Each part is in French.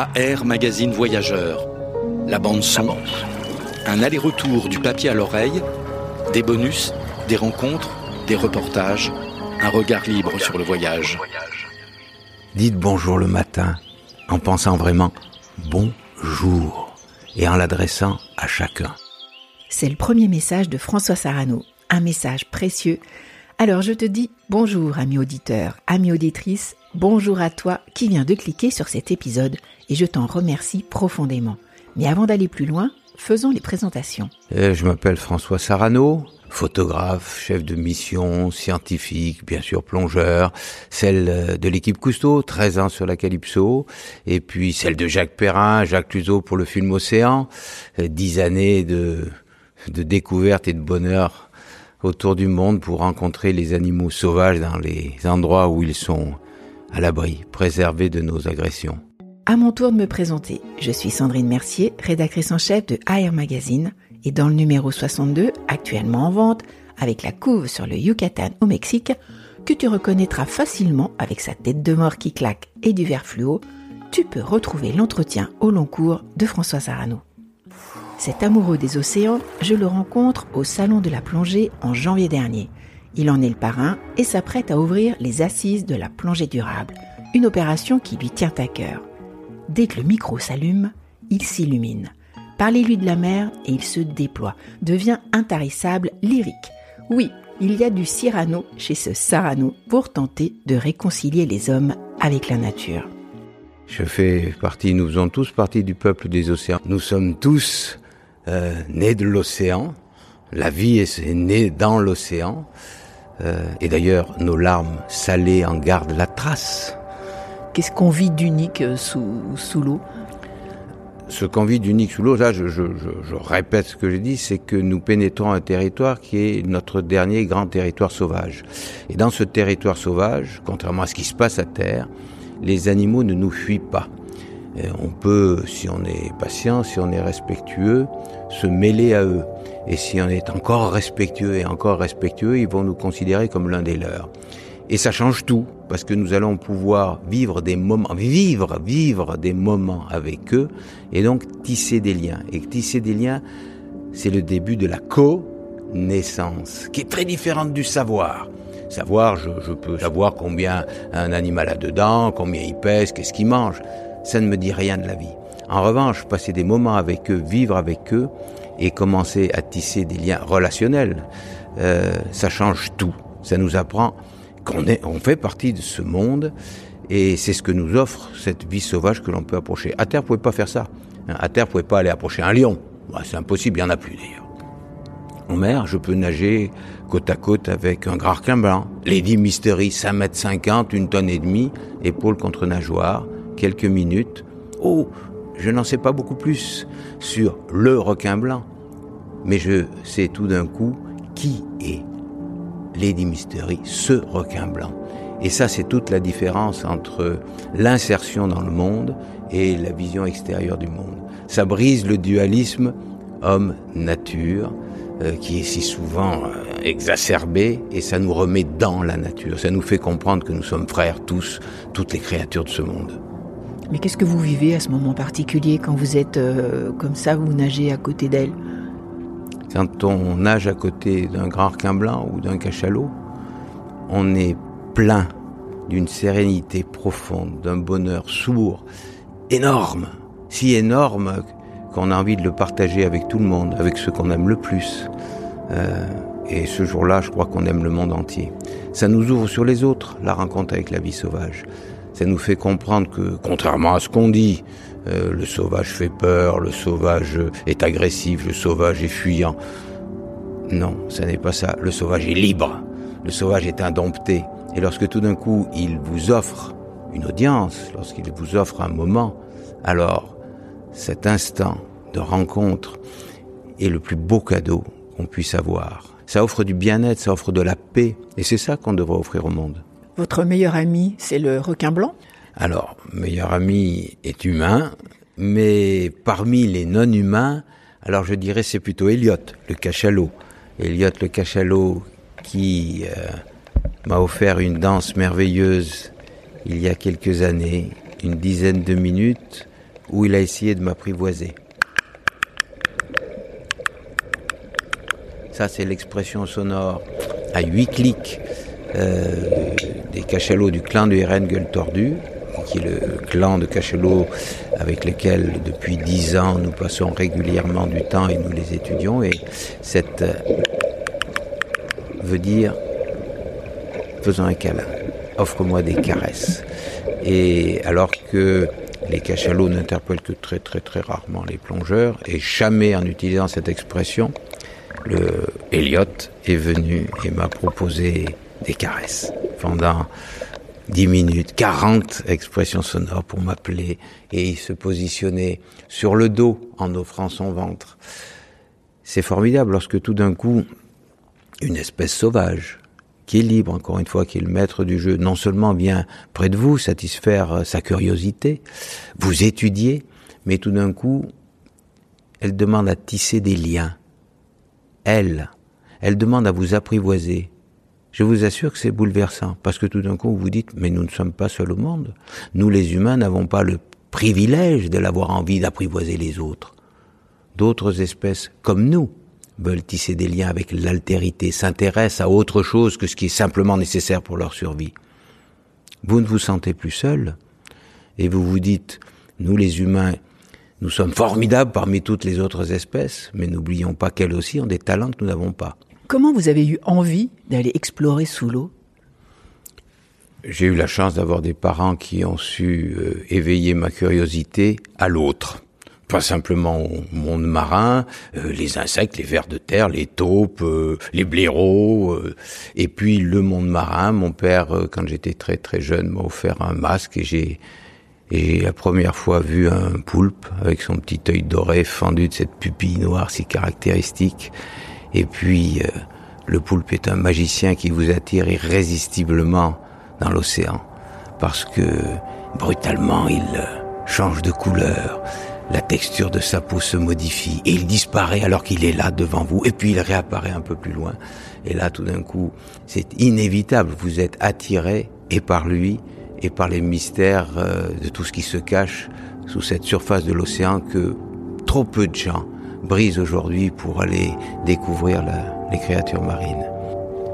AR Magazine Voyageur. La bande son. Un aller-retour du papier à l'oreille, des bonus, des rencontres, des reportages, un regard libre sur le voyage. Dites bonjour le matin en pensant vraiment bonjour et en l'adressant à chacun. C'est le premier message de François Sarano, un message précieux. Alors je te dis bonjour ami auditeur, ami auditrice, bonjour à toi qui viens de cliquer sur cet épisode et je t'en remercie profondément. Mais avant d'aller plus loin, faisons les présentations. Euh, je m'appelle François Sarano, photographe, chef de mission, scientifique, bien sûr plongeur, celle euh, de l'équipe Cousteau, 13 ans sur la Calypso, et puis celle de Jacques Perrin, Jacques Cluzot pour le film Océan, 10 euh, années de, de découverte et de bonheur autour du monde pour rencontrer les animaux sauvages dans les endroits où ils sont à l'abri, préservés de nos agressions. À mon tour de me présenter, je suis Sandrine Mercier, rédactrice en chef de Air Magazine, et dans le numéro 62, actuellement en vente, avec la couve sur le Yucatan au Mexique, que tu reconnaîtras facilement avec sa tête de mort qui claque et du verre fluo, tu peux retrouver l'entretien au long cours de François Sarano. Cet amoureux des océans, je le rencontre au Salon de la plongée en janvier dernier. Il en est le parrain et s'apprête à ouvrir les assises de la plongée durable, une opération qui lui tient à cœur. Dès que le micro s'allume, il s'illumine. Parlez-lui de la mer et il se déploie, devient intarissable, lyrique. Oui, il y a du Cyrano chez ce Sarano pour tenter de réconcilier les hommes avec la nature. Je fais partie, nous faisons tous partie du peuple des océans. Nous sommes tous euh, nés de l'océan. La vie est née dans l'océan. Euh, et d'ailleurs, nos larmes salées en gardent la trace. Qu'est-ce qu'on vit d'unique euh, sous, sous l'eau? Ce qu'on vit d'unique sous l'eau, là, je, je, je, répète ce que je dis, c'est que nous pénétrons un territoire qui est notre dernier grand territoire sauvage. Et dans ce territoire sauvage, contrairement à ce qui se passe à terre, les animaux ne nous fuient pas. on peut, si on est patient, si on est respectueux, se mêler à eux. Et si on est encore respectueux et encore respectueux, ils vont nous considérer comme l'un des leurs. Et ça change tout, parce que nous allons pouvoir vivre des moments, vivre, vivre des moments avec eux, et donc tisser des liens. Et tisser des liens, c'est le début de la connaissance, qui est très différente du savoir. Savoir, je, je peux savoir combien un animal a dedans, combien il pèse, qu'est-ce qu'il mange. Ça ne me dit rien de la vie. En revanche, passer des moments avec eux, vivre avec eux, et commencer à tisser des liens relationnels, euh, ça change tout. Ça nous apprend qu'on est, on fait partie de ce monde et c'est ce que nous offre cette vie sauvage que l'on peut approcher. À terre, vous pouvez pas faire ça. À terre, vous pouvez pas aller approcher un lion. Bah, c'est impossible, il y en a plus d'ailleurs. En mer, je peux nager côte à côte avec un grand requin blanc. Lady Mystery, 5 mètres 50, une tonne et demie, épaule contre nageoire, quelques minutes. Oh, je n'en sais pas beaucoup plus sur le requin blanc, mais je sais tout d'un coup qui est Lady Mystery, ce requin blanc. Et ça, c'est toute la différence entre l'insertion dans le monde et la vision extérieure du monde. Ça brise le dualisme homme-nature euh, qui est si souvent euh, exacerbé et ça nous remet dans la nature. Ça nous fait comprendre que nous sommes frères tous, toutes les créatures de ce monde. Mais qu'est-ce que vous vivez à ce moment particulier quand vous êtes euh, comme ça, vous nagez à côté d'elle? Quand on nage à côté d'un grand requin blanc ou d'un cachalot, on est plein d'une sérénité profonde, d'un bonheur sourd, énorme, si énorme qu'on a envie de le partager avec tout le monde, avec ceux qu'on aime le plus. Euh, et ce jour-là, je crois qu'on aime le monde entier. Ça nous ouvre sur les autres, la rencontre avec la vie sauvage. Ça nous fait comprendre que, contrairement à ce qu'on dit, euh, le sauvage fait peur, le sauvage est agressif, le sauvage est fuyant. Non, ce n'est pas ça. Le sauvage est libre. le sauvage est indompté. Et lorsque tout d'un coup il vous offre une audience, lorsqu'il vous offre un moment, alors cet instant de rencontre est le plus beau cadeau qu'on puisse avoir. Ça offre du bien-être, ça offre de la paix, et c'est ça qu'on devrait offrir au monde. Votre meilleur ami, c'est le requin blanc? Alors, meilleur ami est humain, mais parmi les non-humains, alors je dirais c'est plutôt Elliot, le cachalot. Elliot le cachalot qui euh, m'a offert une danse merveilleuse il y a quelques années, une dizaine de minutes, où il a essayé de m'apprivoiser. Ça, c'est l'expression sonore à huit clics des cachalots du clan du Erengel tordu, qui est le clan de cachalots avec lequel, depuis dix ans, nous passons régulièrement du temps et nous les étudions. Et cette euh, veut dire faisons un câlin, offre-moi des caresses. Et alors que les cachalots n'interpellent que très très très rarement les plongeurs, et jamais en utilisant cette expression, le Elliot est venu et m'a proposé des caresses pendant 10 minutes, 40 expressions sonores pour m'appeler et se positionnait sur le dos en offrant son ventre. C'est formidable lorsque tout d'un coup, une espèce sauvage, qui est libre, encore une fois, qui est le maître du jeu, non seulement vient près de vous satisfaire euh, sa curiosité, vous étudier, mais tout d'un coup, elle demande à tisser des liens. Elle, elle demande à vous apprivoiser. Je vous assure que c'est bouleversant, parce que tout d'un coup, vous vous dites, mais nous ne sommes pas seuls au monde. Nous, les humains, n'avons pas le privilège de l'avoir envie d'apprivoiser les autres. D'autres espèces, comme nous, veulent tisser des liens avec l'altérité, s'intéressent à autre chose que ce qui est simplement nécessaire pour leur survie. Vous ne vous sentez plus seul et vous vous dites, nous les humains, nous sommes formidables parmi toutes les autres espèces, mais n'oublions pas qu'elles aussi ont des talents que nous n'avons pas. Comment vous avez eu envie d'aller explorer sous l'eau? J'ai eu la chance d'avoir des parents qui ont su euh, éveiller ma curiosité à l'autre pas simplement au monde marin, euh, les insectes, les vers de terre, les taupes, euh, les blaireaux, euh, et puis le monde marin. Mon père, quand j'étais très très jeune, m'a offert un masque et j'ai et la première fois vu un poulpe avec son petit œil doré fendu de cette pupille noire si caractéristique. Et puis le poulpe est un magicien qui vous attire irrésistiblement dans l'océan parce que brutalement il change de couleur la texture de sa peau se modifie et il disparaît alors qu'il est là devant vous et puis il réapparaît un peu plus loin. Et là, tout d'un coup, c'est inévitable. Vous êtes attiré et par lui et par les mystères euh, de tout ce qui se cache sous cette surface de l'océan que trop peu de gens brisent aujourd'hui pour aller découvrir les créatures marines.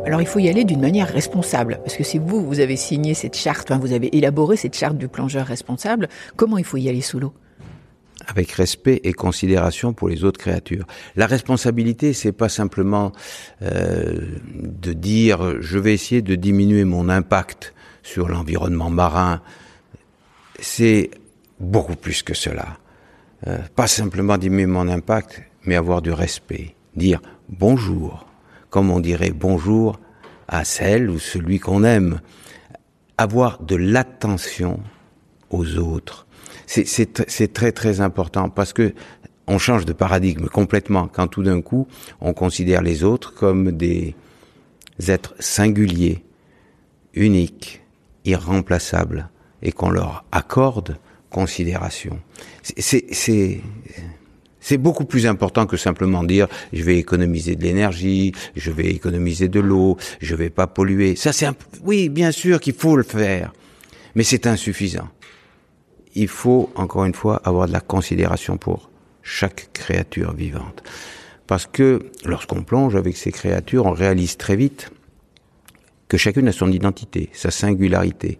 Alors il faut y aller d'une manière responsable, parce que si vous, vous avez signé cette charte, enfin, vous avez élaboré cette charte du plongeur responsable, comment il faut y aller sous l'eau? Avec respect et considération pour les autres créatures. La responsabilité, c'est pas simplement euh, de dire je vais essayer de diminuer mon impact sur l'environnement marin. C'est beaucoup plus que cela. Euh, pas simplement diminuer mon impact, mais avoir du respect. Dire bonjour, comme on dirait bonjour à celle ou celui qu'on aime. Avoir de l'attention aux autres c'est très très important parce que on change de paradigme complètement quand tout d'un coup on considère les autres comme des êtres singuliers, uniques, irremplaçables et qu'on leur accorde considération. C'est beaucoup plus important que simplement dire je vais économiser de l'énergie, je vais économiser de l'eau, je vais pas polluer. Ça c'est oui, bien sûr qu'il faut le faire, mais c'est insuffisant il faut, encore une fois, avoir de la considération pour chaque créature vivante. Parce que lorsqu'on plonge avec ces créatures, on réalise très vite que chacune a son identité, sa singularité,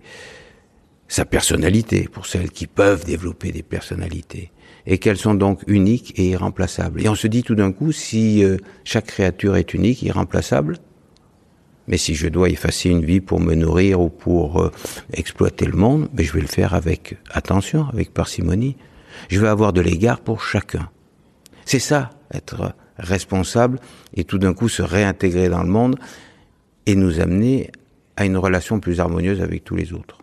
sa personnalité, pour celles qui peuvent développer des personnalités, et qu'elles sont donc uniques et irremplaçables. Et on se dit tout d'un coup, si euh, chaque créature est unique, irremplaçable, mais si je dois effacer une vie pour me nourrir ou pour euh, exploiter le monde, mais je vais le faire avec attention, avec parcimonie. Je vais avoir de l'égard pour chacun. C'est ça, être responsable et tout d'un coup se réintégrer dans le monde et nous amener à une relation plus harmonieuse avec tous les autres.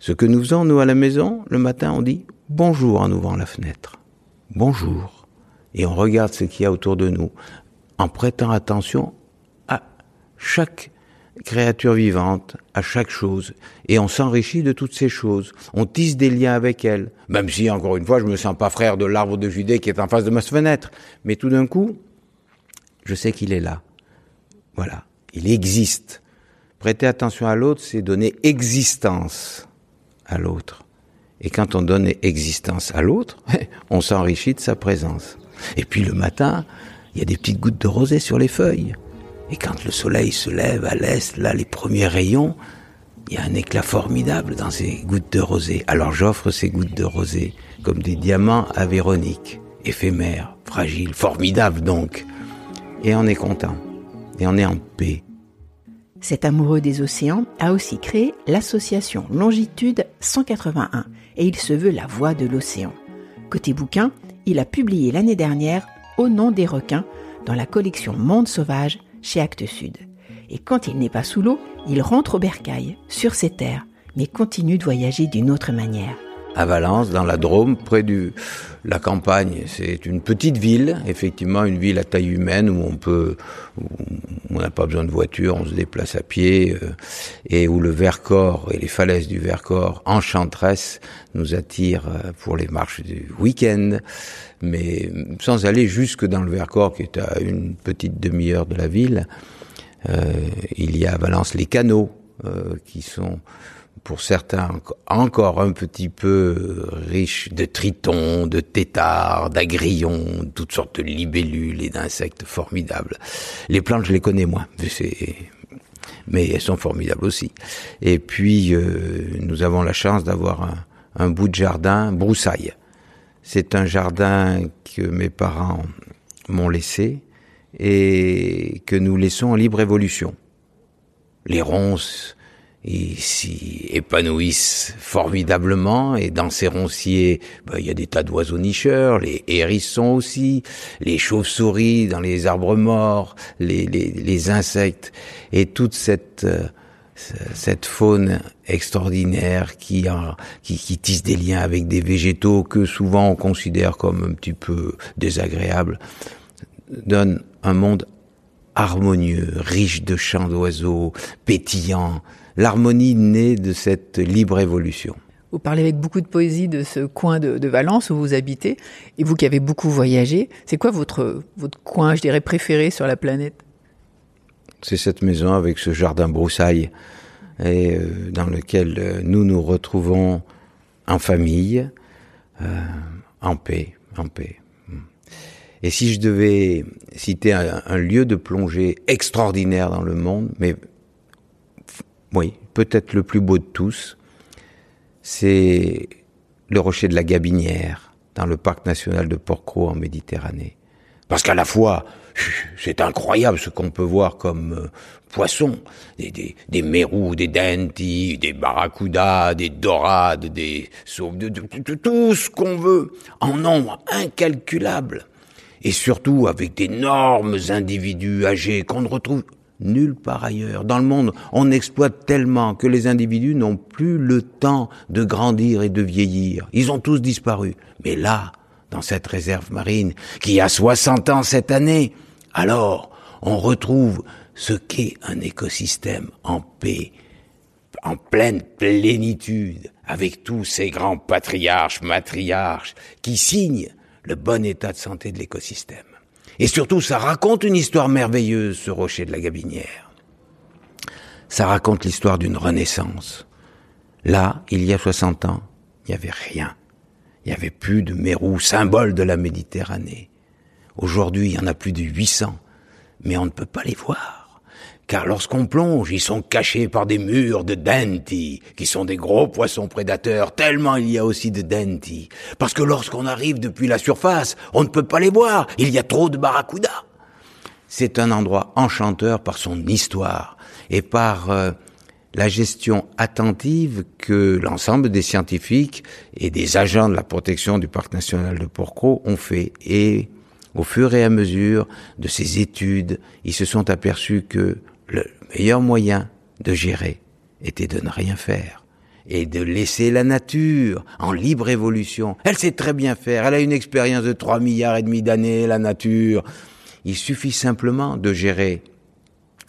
Ce que nous faisons, nous, à la maison, le matin, on dit bonjour en ouvrant la fenêtre. Bonjour. Et on regarde ce qu'il y a autour de nous en prêtant attention à chaque créature vivante, à chaque chose, et on s'enrichit de toutes ces choses. On tisse des liens avec elles, même si, encore une fois, je me sens pas frère de l'arbre de Judée qui est en face de ma fenêtre. Mais tout d'un coup, je sais qu'il est là. Voilà, il existe. Prêter attention à l'autre, c'est donner existence à. Et quand on donne existence à l'autre, on s'enrichit de sa présence. Et puis le matin, il y a des petites gouttes de rosée sur les feuilles. Et quand le soleil se lève à l'est, là, les premiers rayons, il y a un éclat formidable dans ces gouttes de rosée. Alors j'offre ces gouttes de rosée comme des diamants à Véronique, éphémères, fragiles, formidables donc. Et on est content. Et on est en paix. Cet amoureux des océans a aussi créé l'association Longitude 181 et il se veut la voix de l'océan. Côté bouquin, il a publié l'année dernière Au nom des requins dans la collection Monde sauvage chez Actes Sud. Et quand il n'est pas sous l'eau, il rentre au bercail, sur ses terres, mais continue de voyager d'une autre manière à Valence, dans la Drôme, près de la campagne. C'est une petite ville, effectivement, une ville à taille humaine où on peut, où on n'a pas besoin de voiture, on se déplace à pied, euh, et où le Vercors et les falaises du Vercors, enchanteresse, nous attirent euh, pour les marches du week-end, mais sans aller jusque dans le Vercors, qui est à une petite demi-heure de la ville. Euh, il y a à Valence les canaux, qui sont pour certains encore un petit peu riches de tritons, de têtards, d'agrillons, toutes sortes de libellules et d'insectes formidables. Les plantes, je les connais moins, mais elles sont formidables aussi. Et puis, euh, nous avons la chance d'avoir un, un, bout de jardin broussaille. C'est un jardin que mes parents m'ont laissé et que nous laissons en libre évolution. Les ronces, ils s'y épanouissent formidablement et dans ces ronciers, ben, il y a des tas d'oiseaux nicheurs, les hérissons aussi, les chauves-souris dans les arbres morts, les, les, les insectes et toute cette euh, cette faune extraordinaire qui, a, qui, qui tisse des liens avec des végétaux que souvent on considère comme un petit peu désagréables, donne un monde harmonieux, riche de chants d'oiseaux, pétillant, l'harmonie née de cette libre évolution. Vous parlez avec beaucoup de poésie de ce coin de, Valence où vous habitez, et vous qui avez beaucoup voyagé, c'est quoi votre, votre coin, je dirais, préféré sur la planète? C'est cette maison avec ce jardin broussaille, et, euh, dans lequel euh, nous nous retrouvons en famille, euh, en paix, en paix. Et si je devais citer un, un lieu de plongée extraordinaire dans le monde, mais oui, peut-être le plus beau de tous, c'est le rocher de la Gabinière, dans le parc national de Porcro en Méditerranée. Parce qu'à la fois, c'est incroyable ce qu'on peut voir comme euh, poissons, des, des, des mérous, des dentis, des barracudas, des dorades, des sauves, de, tout ce qu'on veut, en nombre incalculable. Et surtout avec d'énormes individus âgés qu'on ne retrouve nulle part ailleurs. Dans le monde, on exploite tellement que les individus n'ont plus le temps de grandir et de vieillir. Ils ont tous disparu. Mais là, dans cette réserve marine, qui a 60 ans cette année, alors on retrouve ce qu'est un écosystème en paix, en pleine plénitude, avec tous ces grands patriarches, matriarches, qui signent le bon état de santé de l'écosystème. Et surtout, ça raconte une histoire merveilleuse, ce rocher de la Gabinière. Ça raconte l'histoire d'une renaissance. Là, il y a 60 ans, il n'y avait rien. Il n'y avait plus de mérou, symbole de la Méditerranée. Aujourd'hui, il y en a plus de 800, mais on ne peut pas les voir car lorsqu'on plonge, ils sont cachés par des murs de denti, qui sont des gros poissons prédateurs, tellement il y a aussi de denti. Parce que lorsqu'on arrive depuis la surface, on ne peut pas les voir, il y a trop de barracudas. C'est un endroit enchanteur par son histoire et par euh, la gestion attentive que l'ensemble des scientifiques et des agents de la protection du parc national de Porcro ont fait. Et au fur et à mesure de ces études, ils se sont aperçus que le meilleur moyen de gérer était de ne rien faire et de laisser la nature en libre évolution. Elle sait très bien faire, elle a une expérience de 3 milliards et demi d'années, la nature. Il suffit simplement de gérer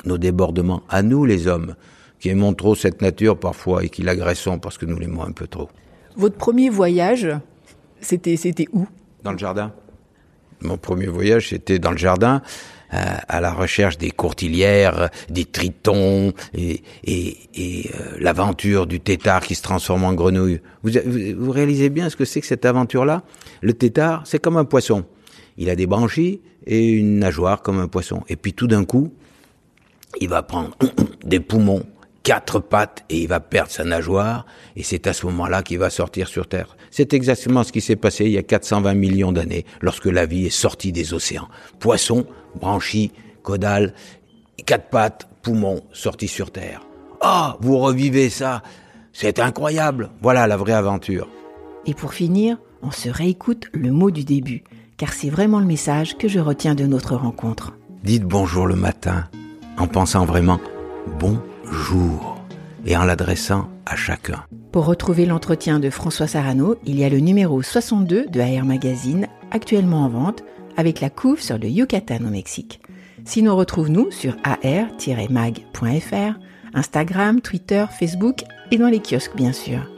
nos débordements, à nous les hommes, qui aimons trop cette nature parfois et qui l'agressons parce que nous l'aimons un peu trop. Votre premier voyage, c'était, c'était où? Dans le jardin. Mon premier voyage, c'était dans le jardin, à la recherche des courtilières, des tritons et, et, et euh, l'aventure du tétard qui se transforme en grenouille. Vous, vous, réalisez bien ce que c'est que cette aventure-là? Le tétard, c'est comme un poisson. Il a des branchies et une nageoire comme un poisson. Et puis tout d'un coup, il va prendre des poumons, quatre pattes et il va perdre sa nageoire et c'est à ce moment-là qu'il va sortir sur Terre. C'est exactement ce qui s'est passé il y a 420 millions d'années lorsque la vie est sortie des océans. Poisson, branchies, caudale, quatre pattes, poumons sortis sur Terre. Ah, vous revivez ça C'est incroyable Voilà la vraie aventure. Et pour finir, on se réécoute le mot du début, car c'est vraiment le message que je retiens de notre rencontre. Dites bonjour le matin en pensant vraiment bonjour et en l'adressant à chacun. Pour retrouver l'entretien de François Sarano, il y a le numéro 62 de AR Magazine, actuellement en vente, avec la couve sur le Yucatan au Mexique. Sinon, retrouve-nous sur ar-mag.fr, Instagram, Twitter, Facebook et dans les kiosques bien sûr.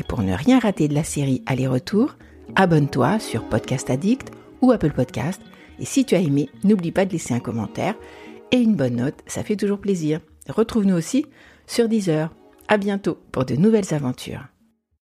Et pour ne rien rater de la série Aller-retour, abonne-toi sur Podcast Addict ou Apple Podcast. Et si tu as aimé, n'oublie pas de laisser un commentaire et une bonne note, ça fait toujours plaisir. Retrouve-nous aussi sur Deezer. À bientôt pour de nouvelles aventures.